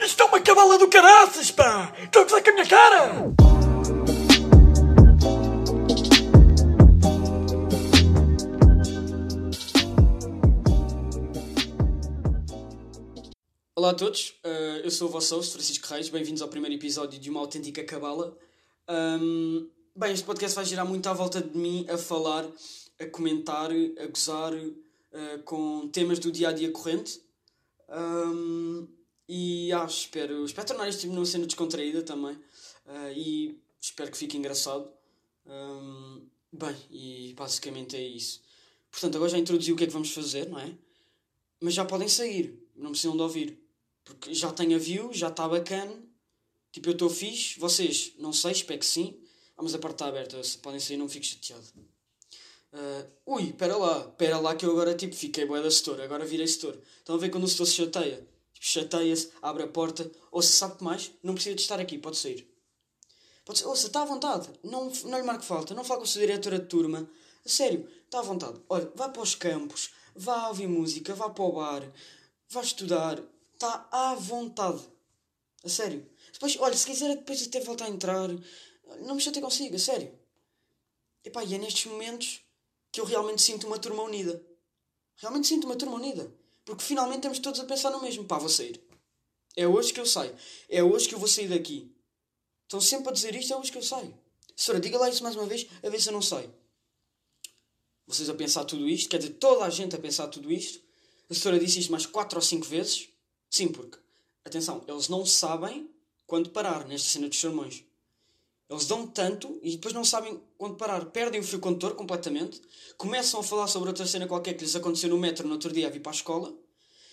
Isto é uma cabala do caraças, pá! Estão a gozar com a minha cara! Olá a todos, uh, eu sou o vosso host, Francisco Reis, bem-vindos ao primeiro episódio de uma autêntica cabala. Um, bem, este podcast vai girar muito à volta de mim a falar, a comentar, a gozar uh, com temas do dia a dia corrente. Um, e ah, espero, espero tornar isto numa cena descontraída também. Uh, e espero que fique engraçado. Um, bem, e basicamente é isso. Portanto, agora já introduzi o que é que vamos fazer, não é? Mas já podem sair, não precisam de ouvir. Porque já tenho a view, já está bacana. Tipo, eu estou fixe. Vocês, não sei, espero que sim. Ah, mas a parte está aberta, podem sair, não fico chateado. Uh, ui, espera lá, espera lá que eu agora tipo fiquei boa da setor, agora virei setor. Estão a ver quando o setor se chateia? Chateia-se, abre a porta, ou se sabe que mais, não precisa de estar aqui, pode sair. Pode ser, ouça, está à vontade, não, não lhe marque falta, não fala com a sua diretora de turma. A sério, está à vontade. Olha, vá para os campos, vá ouvir música, vá para o bar, vá estudar, está à vontade. A sério. Depois, olha, se quiser depois até voltar a entrar, não me chatei consigo, a sério. Epá, e é nestes momentos que eu realmente sinto uma turma unida. Realmente sinto uma turma unida. Porque finalmente estamos todos a pensar no mesmo. Pá, vou sair. É hoje que eu saio. É hoje que eu vou sair daqui. Estão sempre a dizer isto, é hoje que eu saio. Senhora, diga lá isso mais uma vez, a ver se eu não saio. Vocês a pensar tudo isto, quer dizer, toda a gente a pensar tudo isto. A senhora disse isto mais 4 ou 5 vezes. Sim, porque, atenção, eles não sabem quando parar nesta cena dos sermões. Eles dão tanto e depois não sabem quando parar. Perdem o fio condutor completamente. Começam a falar sobre outra cena qualquer que lhes aconteceu no metro no outro dia a vir para a escola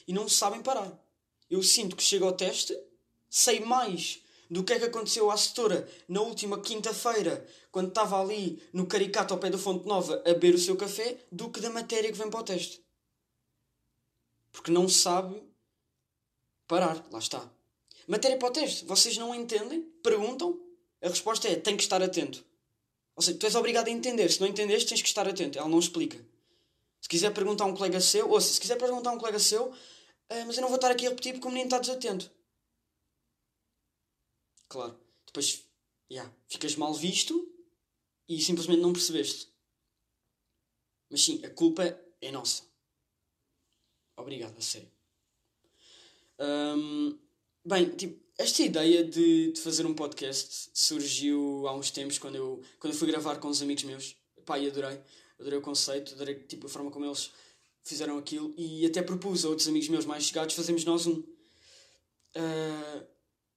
e não sabem parar. Eu sinto que chego ao teste, sei mais do que é que aconteceu à setora na última quinta-feira, quando estava ali no caricato ao pé da Fonte Nova a beber o seu café, do que da matéria que vem para o teste. Porque não sabe parar. Lá está. Matéria para o teste. Vocês não entendem? Perguntam? A resposta é: tem que estar atento. Ou seja, tu és obrigado a entender. Se não entendeste, tens que estar atento. Ela não explica. Se quiser perguntar a um colega seu, ou se quiser perguntar a um colega seu, uh, mas eu não vou estar aqui a repetir porque o menino está desatento. Claro. Depois, yeah, ficas mal visto e simplesmente não percebeste. Mas sim, a culpa é nossa. Obrigado, a sério. Bem, tipo, esta ideia de, de fazer um podcast surgiu há uns tempos quando eu, quando eu fui gravar com uns amigos meus. Pá, e adorei. Adorei o conceito, adorei tipo, a forma como eles fizeram aquilo e até propus a outros amigos meus mais chegados fazermos nós um. Uh,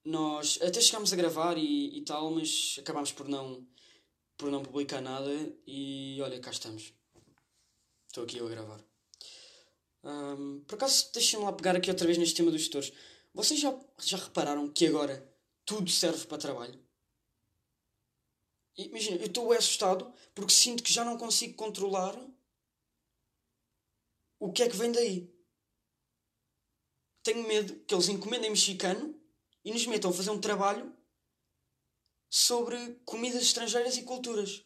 nós até chegámos a gravar e, e tal, mas acabámos por não, por não publicar nada e olha, cá estamos. Estou aqui eu a gravar. Um, por acaso, deixem-me lá pegar aqui outra vez neste tema dos gestores. Vocês já, já repararam que agora tudo serve para trabalho? Imagina, eu estou assustado porque sinto que já não consigo controlar o que é que vem daí. Tenho medo que eles encomendem mexicano e nos metam a fazer um trabalho sobre comidas estrangeiras e culturas.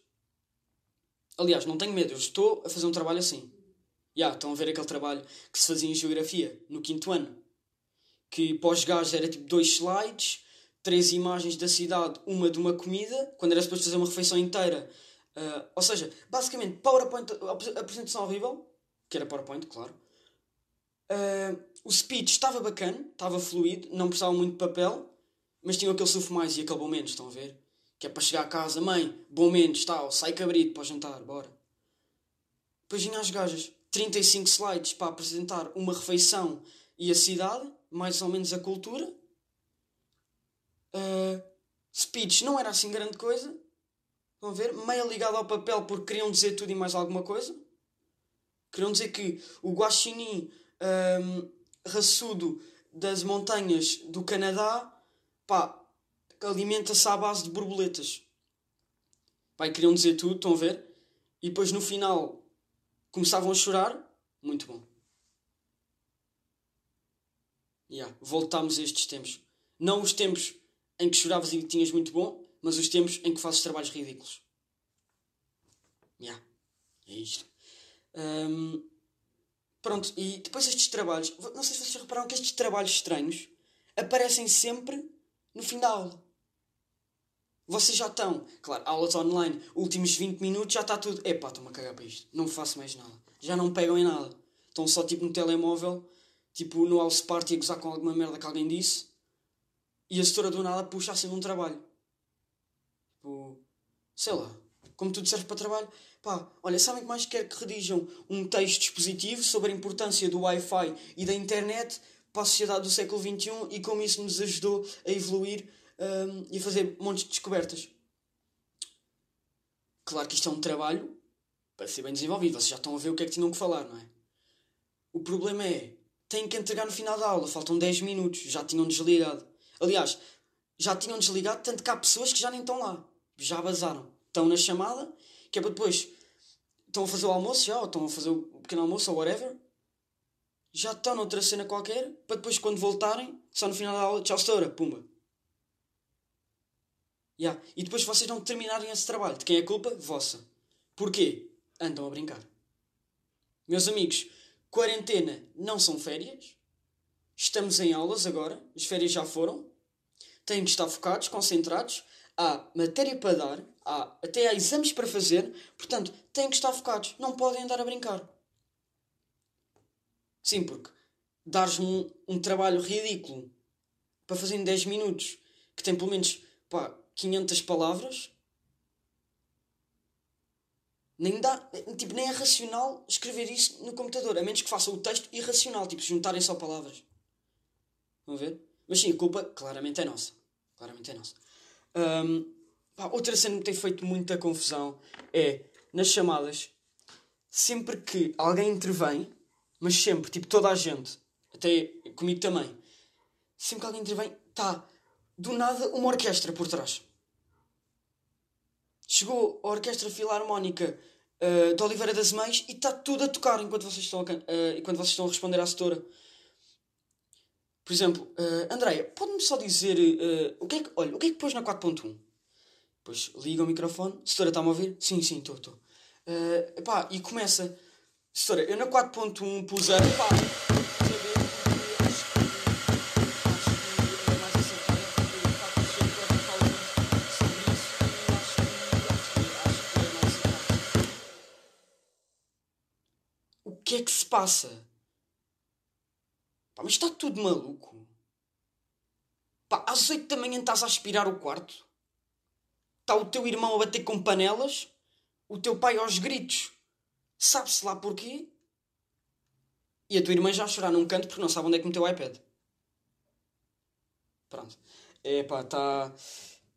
Aliás, não tenho medo, eu estou a fazer um trabalho assim. Já, estão a ver aquele trabalho que se fazia em Geografia, no quinto ano que pós gajos era tipo dois slides, três imagens da cidade, uma de uma comida, quando era suposto fazer uma refeição inteira. Uh, ou seja, basicamente, PowerPoint, apresentação horrível, que era PowerPoint, claro. Uh, o speech estava bacana, estava fluido, não precisava muito de papel, mas tinha aquele sufo mais e bom menos, estão a ver? Que é para chegar a casa, mãe, bom menos, tal, sai cabrito para o jantar, bora. Depois vinha as gajas, 35 slides para apresentar uma refeição e a cidade, mais ou menos a cultura. Uh, speech não era assim grande coisa. Vão ver? Meio ligado ao papel porque queriam dizer tudo e mais alguma coisa. Queriam dizer que o guaxinim um, raçudo das montanhas do Canadá alimenta-se à base de borboletas. Pá, queriam dizer tudo, estão a ver? E depois no final começavam a chorar. Muito bom. Yeah, voltámos a estes tempos. Não os tempos em que choravas e tinhas muito bom, mas os tempos em que fazes trabalhos ridículos. Yeah, é isto. Um, pronto, e depois estes trabalhos. Não sei se vocês repararam que estes trabalhos estranhos aparecem sempre no fim da aula. Vocês já estão, claro, aulas online, últimos 20 minutos já está tudo. Epá, estou-me a cagar para isto. Não faço mais nada. Já não pegam em nada. Estão só tipo no telemóvel, tipo no house party a gozar com alguma merda que alguém disse. E a setora do nada puxa assim um trabalho. Tipo, sei lá, como tudo serve para trabalho. Pá, olha, sabem que mais quer que redijam um texto expositivo sobre a importância do Wi-Fi e da internet para a sociedade do século XXI e como isso nos ajudou a evoluir um, e a fazer montes de descobertas. Claro que isto é um trabalho para ser bem desenvolvido. Vocês já estão a ver o que é que tinham que falar, não é? O problema é, têm que entregar no final da aula, faltam 10 minutos, já tinham desligado. Aliás, já tinham desligado, tanto que há pessoas que já nem estão lá. Já vazaram. Estão na chamada, que é para depois. Estão a fazer o almoço já, ou estão a fazer o pequeno almoço, ou whatever. Já estão noutra cena qualquer, para depois, quando voltarem, só no final da aula, tchau, setora, pumba. Yeah. E depois vocês não terminarem esse trabalho. De quem é a culpa? Vossa. Porquê? Andam a brincar. Meus amigos, quarentena não são férias. Estamos em aulas agora. As férias já foram. Têm que estar focados, concentrados. Há matéria para dar. Há, até há exames para fazer. Portanto, têm que estar focados. Não podem andar a brincar. Sim, porque dares-me um, um trabalho ridículo para fazer em 10 minutos, que tem pelo menos pá, 500 palavras, nem dá, tipo, nem é racional escrever isso no computador, a menos que faça o texto irracional, tipo, juntarem só palavras. Vão ver? Mas sim, a culpa claramente é nossa. Claramente é nossa. Um, pá, outra cena que tem feito muita confusão é nas chamadas, sempre que alguém intervém, mas sempre, tipo, toda a gente, até comigo também, sempre que alguém intervém, está do nada uma orquestra por trás. Chegou a Orquestra Filarmónica uh, de Oliveira das Mães e está tudo a tocar enquanto vocês estão a, uh, enquanto vocês estão a responder à setora. Por exemplo, uh, Andréia, pode-me só dizer uh, o que é que, olha, o que é que pôs na 4.1? Depois liga o microfone. Setora, está-me a ouvir? Sim, sim, estou, estou. Uh, e começa. Setora, eu na 4.1 pus a. Pá, passa? Pá, mas está tudo maluco. Pá, às 8 da manhã estás a aspirar o quarto. Está o teu irmão a bater com panelas. O teu pai aos gritos. Sabe-se lá porquê? E a tua irmã já a chorar num canto porque não sabe onde é que meteu o iPad. Pronto. É pá, está.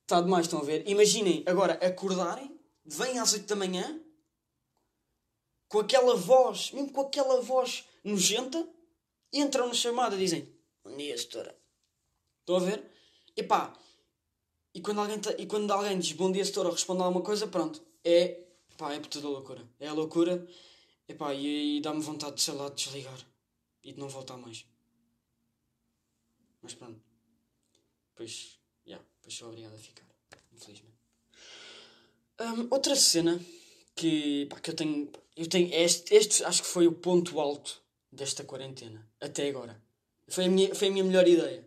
Está demais, estão a ver? Imaginem agora acordarem, vêm às 8 da manhã, com aquela voz, mesmo com aquela voz nojenta, entram na chamada e dizem: Bom dia, setora. Estão a ver? Epá, e quando alguém, e quando alguém diz bom dia, setora, responde a alguma coisa, pronto, é, pá, é por toda loucura. É a loucura, epá, e aí dá-me vontade de, sei lá, de desligar e de não voltar mais. Mas pronto. Pois, já, yeah, pois sou obrigado a ficar, infelizmente. Um, outra cena que, pá, que eu tenho, eu tenho este, este acho que foi o ponto alto desta quarentena, até agora. Foi a minha, foi a minha melhor ideia.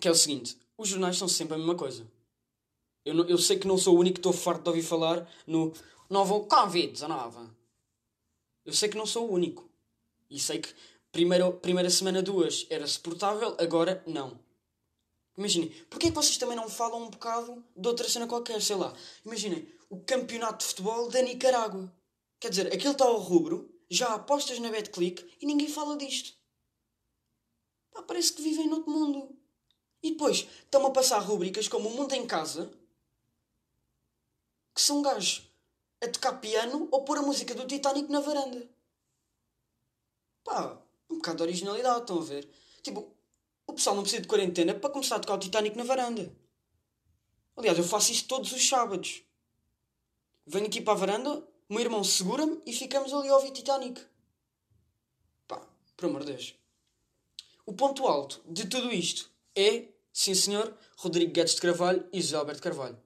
Que é o seguinte: os jornais são sempre a mesma coisa. Eu, não, eu sei que não sou o único que estou farto de ouvir falar no novo Covid-19. Eu sei que não sou o único. E sei que primeira, primeira semana, duas, era suportável, agora não. Imaginem, porquê é que vocês também não falam um bocado de outra cena qualquer? Sei lá, imaginem, o campeonato de futebol da Nicarágua. Quer dizer, aquilo está ao rubro, já apostas na BetClick e ninguém fala disto. Pá, parece que vivem noutro mundo. E depois estão a passar rubricas como O Mundo em Casa, que são gajos a tocar piano ou pôr a música do Titanic na varanda. Pá, um bocado de originalidade, estão a ver? Tipo, o pessoal não precisa de quarentena para começar a tocar o Titanic na varanda. Aliás, eu faço isso todos os sábados. Venho aqui para a varanda, o meu irmão segura-me e ficamos ali a ouvir Titanic. Pá, por amor de Deus. O ponto alto de tudo isto é, sim senhor, Rodrigo Guedes de Carvalho e José Alberto Carvalho.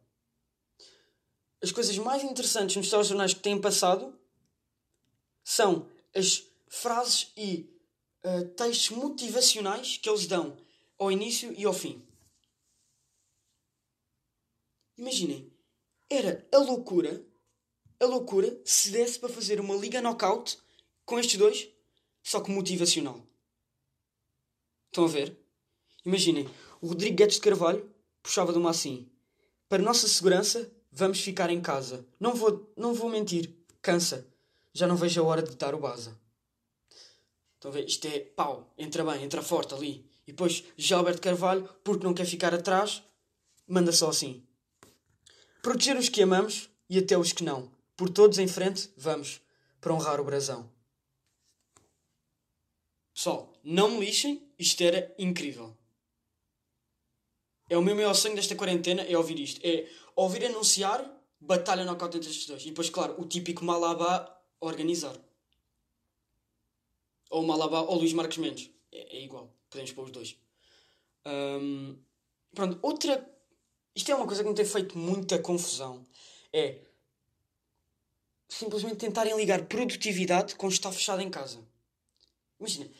As coisas mais interessantes nos telejornais que têm passado são as frases e uh, textos motivacionais que eles dão ao início e ao fim. Imaginem, era a loucura, a loucura se desse para fazer uma liga knockout com estes dois, só que motivacional. Estão a ver? Imaginem, o Rodrigo Guedes de Carvalho puxava de uma assim. Para nossa segurança, vamos ficar em casa. Não vou, não vou mentir, cansa. Já não vejo a hora de dar o baza. Estão a ver? Isto é pau, entra bem, entra forte ali. E depois Gilberto Carvalho, porque não quer ficar atrás, manda só assim. Proteger os que amamos e até os que não. Por todos em frente, vamos, para honrar o brasão. Pessoal, não me lixem, isto era incrível. É o meu maior sonho desta quarentena, é ouvir isto. É ouvir anunciar batalha knockout entre estes dois. E depois, claro, o típico Malabá organizar. Ou Malabá ou Luís Marques Mendes. É, é igual. Podemos pôr os dois. Um, pronto, outra. Isto é uma coisa que me tem feito muita confusão. É simplesmente tentarem ligar produtividade com estar fechado em casa. Imagina,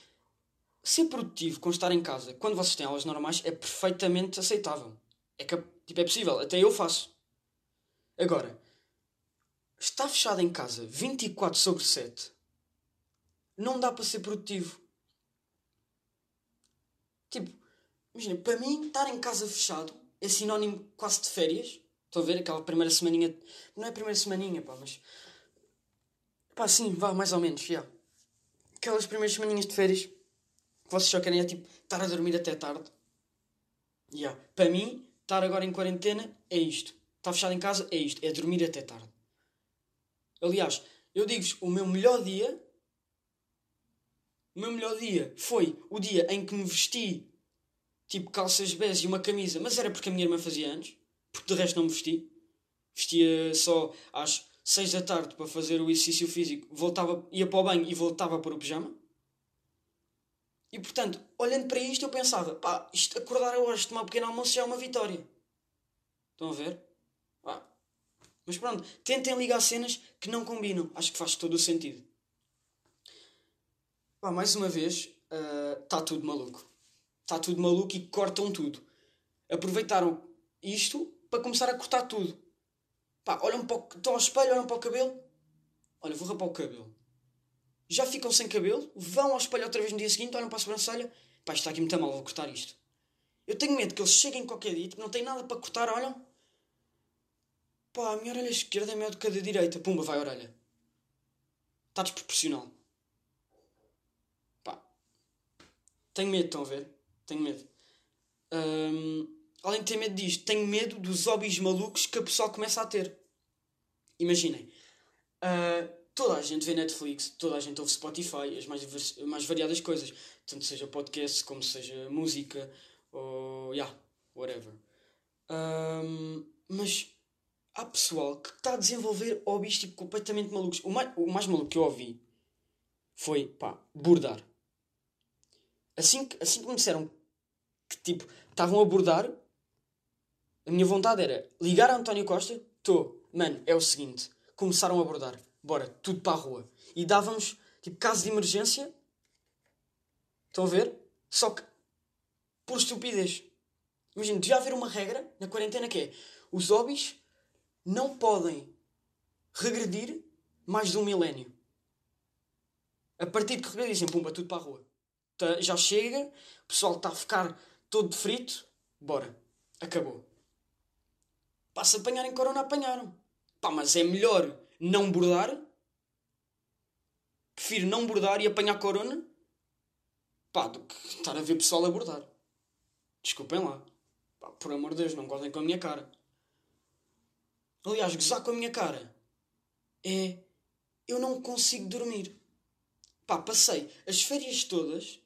ser produtivo com estar em casa quando vocês têm aulas normais é perfeitamente aceitável. É, que, tipo, é possível, até eu faço. Agora, estar fechado em casa 24 sobre 7 não dá para ser produtivo. Tipo, imagina, para mim estar em casa fechado é sinónimo quase de férias. Estão a ver aquela primeira semaninha. Não é a primeira semaninha, pá, mas. Pá, sim, vá, mais ou menos, já. Aquelas primeiras semaninhas de férias vocês só querem é tipo estar a dormir até tarde. Yeah. Para mim, estar agora em quarentena é isto. Estar fechado em casa é isto. É dormir até tarde. Aliás, eu digo-vos, o meu melhor dia. O meu melhor dia foi o dia em que me vesti tipo calças bege e uma camisa, mas era porque a minha irmã fazia anos, porque de resto não me vesti. Vestia só às 6 da tarde para fazer o exercício físico, voltava, ia para o banho e voltava para o pijama. E portanto, olhando para isto, eu pensava: pá, isto, acordar a tomar um pequeno almoço já é uma vitória. Estão a ver? Pá. Mas pronto, tentem ligar cenas que não combinam. Acho que faz todo o sentido. Pá, mais uma vez, está uh, tudo maluco. Está tudo maluco e cortam tudo. Aproveitaram isto para começar a cortar tudo. Pá, olham para o, estão ao espelho, olham para o cabelo. Olha, vou rapar o cabelo já ficam sem cabelo, vão ao espelho outra vez no dia seguinte, olham para a sobrancelha, pá, está aqui muito mal, vou cortar isto. Eu tenho medo que eles cheguem qualquer dia, tipo, não tem nada para cortar, olham, pá, a minha orelha esquerda é maior do que a da direita, pumba, vai a orelha. Está desproporcional. Pá, tenho medo, estão a ver? Tenho medo. Um, além de ter medo disto, tenho medo dos hobbies malucos que a pessoa começa a ter. Imaginem. Uh, toda a gente vê Netflix, toda a gente ouve Spotify, as mais, mais variadas coisas. Tanto seja podcast, como seja música, ou. yeah, whatever. Um, mas há pessoal que está a desenvolver hobbies tipo, completamente malucos. O mais, o mais maluco que eu ouvi foi, pá, bordar. Assim assim que me disseram que, tipo, estavam a bordar, a minha vontade era ligar a António Costa, estou, mano, é o seguinte, começaram a bordar bora, tudo para a rua. E dávamos, tipo, caso de emergência. Estão a ver? Só que, por estupidez. Imagina, devia haver uma regra na quarentena que é: os hobbies não podem regredir mais de um milénio. A partir de que regredissem, pumba, tudo para a rua. Tá, já chega, o pessoal está a ficar todo frito, bora, acabou. Pá, se apanharem corona, apanharam. Pá, mas é melhor não bordar. Prefiro não bordar e apanhar corona. Pá, do que estar a ver pessoal a bordar. Desculpem lá. Pá, por amor de Deus, não gozem com a minha cara. Aliás, gozar com a minha cara é. Eu não consigo dormir. Pá, passei as férias todas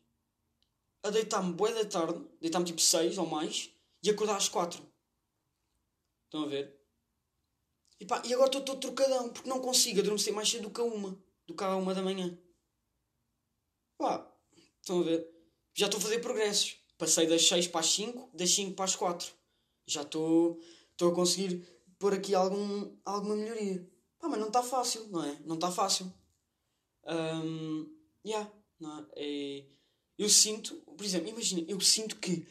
a deitar-me boa da tarde, deitar-me tipo 6 ou mais, e acordar às 4. Estão a ver? E, pá, e agora estou todo trocadão, porque não consigo adormecer mais cedo do que a uma, do que a uma da manhã. Pá, estão a ver? Já estou a fazer progressos. Passei das 6 para as 5, das 5 para as 4. Já estou, a conseguir pôr aqui algum, alguma melhoria. Pá, mas não está fácil, não é? Não está fácil. Um, yeah, não é? é? Eu sinto, por exemplo, imagina, eu sinto que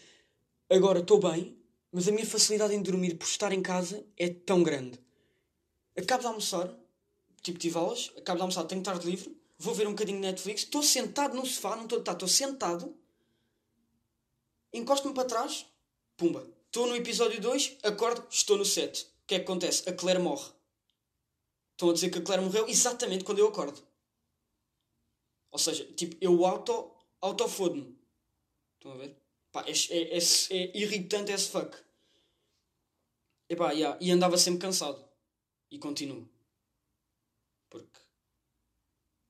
agora estou bem, mas a minha facilidade em dormir por estar em casa é tão grande. Acabo de almoçar, tipo tive aulas, acabo de almoçar, tenho tarde livre, vou ver um bocadinho de Netflix, estou sentado no sofá, não estou tá, estou sentado, encosto-me para trás, pumba. Estou no episódio 2, acordo, estou no 7. O que é que acontece? A Claire morre. Estão a dizer que a Claire morreu exatamente quando eu acordo. Ou seja, tipo, eu auto, auto-fodo-me. Estão a ver? Pá, é, é, é, é irritante as fuck. E pá, yeah, e andava sempre cansado. E continuo. Porque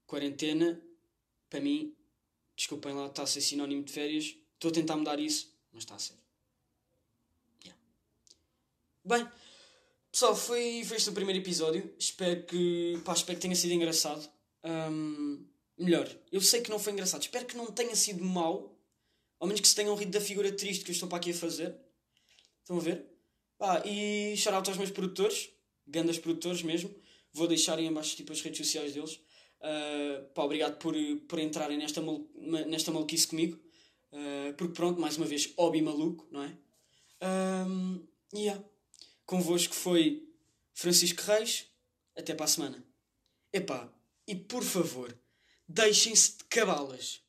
quarentena, para mim, desculpem lá, está a ser sinónimo de férias. Estou a tentar mudar isso, mas está a ser. Yeah. Bem, pessoal, foi, foi este o primeiro episódio. Espero que, pá, espero que tenha sido engraçado. Um, melhor, eu sei que não foi engraçado. Espero que não tenha sido mau. Ao menos que se tenham rido da figura triste que eu estou para aqui a fazer. Estão a ver? Ah, e shout aos meus produtores, grandes produtores mesmo. Vou deixar em baixo tipo, as redes sociais deles. Uh, pá, obrigado por, por entrarem nesta, mal, nesta maluquice comigo. Uh, porque pronto, mais uma vez, hobby maluco, não é? Um, yeah. Convosco foi Francisco Reis. Até para a semana. Epá, e por favor, deixem-se de cabalas.